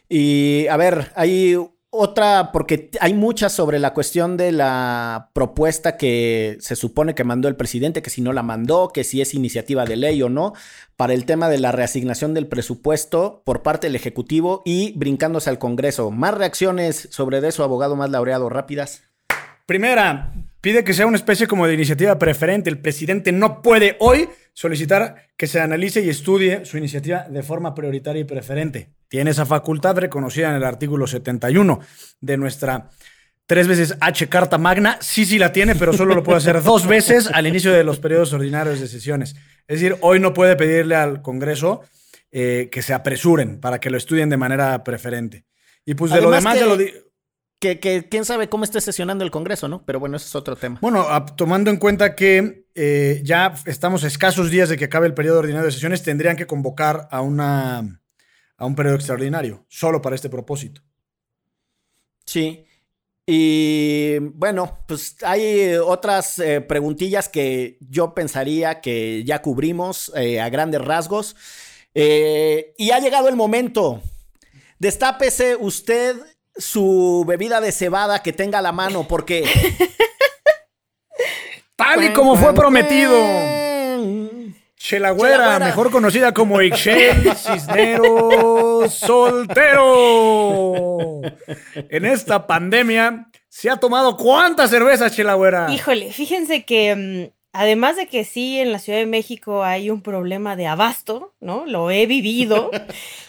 Y a ver, hay otra, porque hay muchas sobre la cuestión de la propuesta que se supone que mandó el presidente, que si no la mandó, que si es iniciativa de ley o no, para el tema de la reasignación del presupuesto por parte del Ejecutivo y brincándose al Congreso. Más reacciones sobre eso, abogado más laureado, rápidas. Primera, pide que sea una especie como de iniciativa preferente. El presidente no puede hoy solicitar que se analice y estudie su iniciativa de forma prioritaria y preferente. Tiene esa facultad reconocida en el artículo 71 de nuestra tres veces H Carta Magna. Sí, sí la tiene, pero solo lo puede hacer dos veces al inicio de los periodos ordinarios de sesiones. Es decir, hoy no puede pedirle al Congreso eh, que se apresuren para que lo estudien de manera preferente. Y pues de lo demás ya lo que, quién sabe cómo esté sesionando el Congreso, ¿no? Pero bueno, ese es otro tema. Bueno, tomando en cuenta que eh, ya estamos a escasos días de que acabe el periodo ordinario de sesiones, tendrían que convocar a, una, a un periodo extraordinario, solo para este propósito. Sí. Y bueno, pues hay otras eh, preguntillas que yo pensaría que ya cubrimos eh, a grandes rasgos. y ha llegado el momento. Destápese usted su bebida de cebada que tenga a la mano, porque. Tal y como fue prometido. Chelagüera, mejor conocida como Ixchel Cisneros Soltero. En esta pandemia se ha tomado cuántas cervezas, Chelagüera. Híjole, fíjense que mm, Además de que sí, en la Ciudad de México hay un problema de abasto, ¿no? Lo he vivido.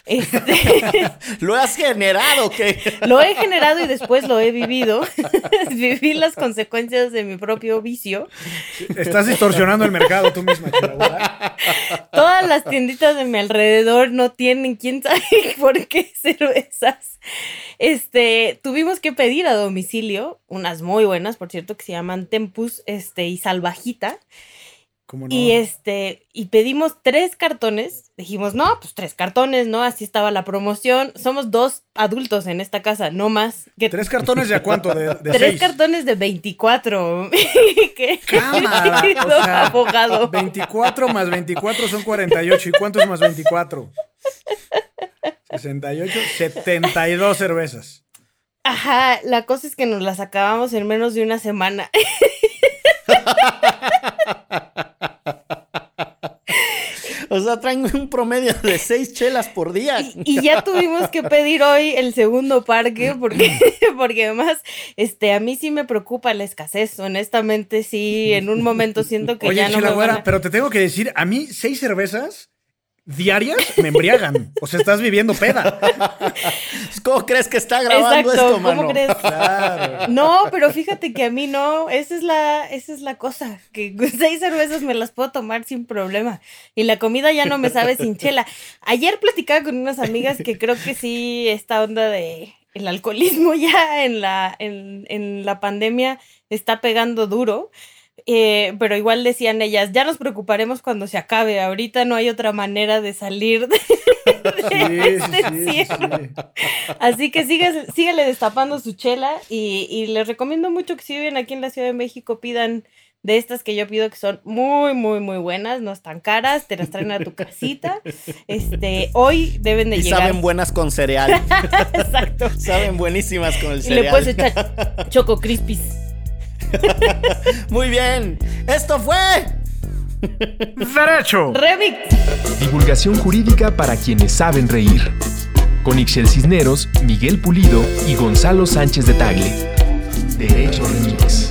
Este, ¿Lo has generado? ¿qué? Lo he generado y después lo he vivido. Viví las consecuencias de mi propio vicio. Estás distorsionando el mercado tú misma, Todas las tienditas de mi alrededor no tienen quién sabe por qué cervezas. Este, tuvimos que pedir a domicilio unas muy buenas, por cierto, que se llaman Tempus este, y Salvajita. Y este, y pedimos tres cartones. Dijimos, no, pues tres cartones, ¿no? Así estaba la promoción. Somos dos adultos en esta casa, no más. Que... ¿Tres cartones de a cuánto? De, tres cartones de 24. ¿Qué? Cama, o sea, abogado. 24 más 24 son 48. ¿Y cuánto es más 24? 68, 72 cervezas. Ajá, la cosa es que nos las acabamos en menos de una semana. O sea, traen un promedio de seis chelas por día. Y, ya tuvimos que pedir hoy el segundo parque porque, porque además este, a mí sí me preocupa la escasez. Honestamente, sí, en un momento siento que ya no me Pero te tengo que decir, a mí seis cervezas diarias me embriagan. O sea, estás viviendo peda. ¿Cómo crees que está grabando esto, mano? ¿Cómo crees? No, pero fíjate que a mí no. Esa es la, esa es la cosa. Que seis cervezas me las puedo tomar sin problema. Y la comida ya no me sabe sin chela. Ayer platicaba con unas amigas que creo que sí, esta onda de el alcoholismo ya en la, en, en la pandemia está pegando duro. Eh, pero igual decían ellas, ya nos preocuparemos cuando se acabe, ahorita no hay otra manera de salir de, este Así que síguele destapando su chela y, les recomiendo mucho que si viven aquí en la Ciudad de México pidan de estas que yo pido que son muy, muy, muy buenas, no están caras, te las traen a tu casita. Este, hoy deben de y saben buenas con cereal. Exacto. saben buenísimas con el cereal. Y le puedes echar choco crispies. Muy bien. Esto fue. Derecho. Remix. Divulgación jurídica para quienes saben reír. Con Ixel Cisneros, Miguel Pulido y Gonzalo Sánchez de Tagle. Derecho Remix.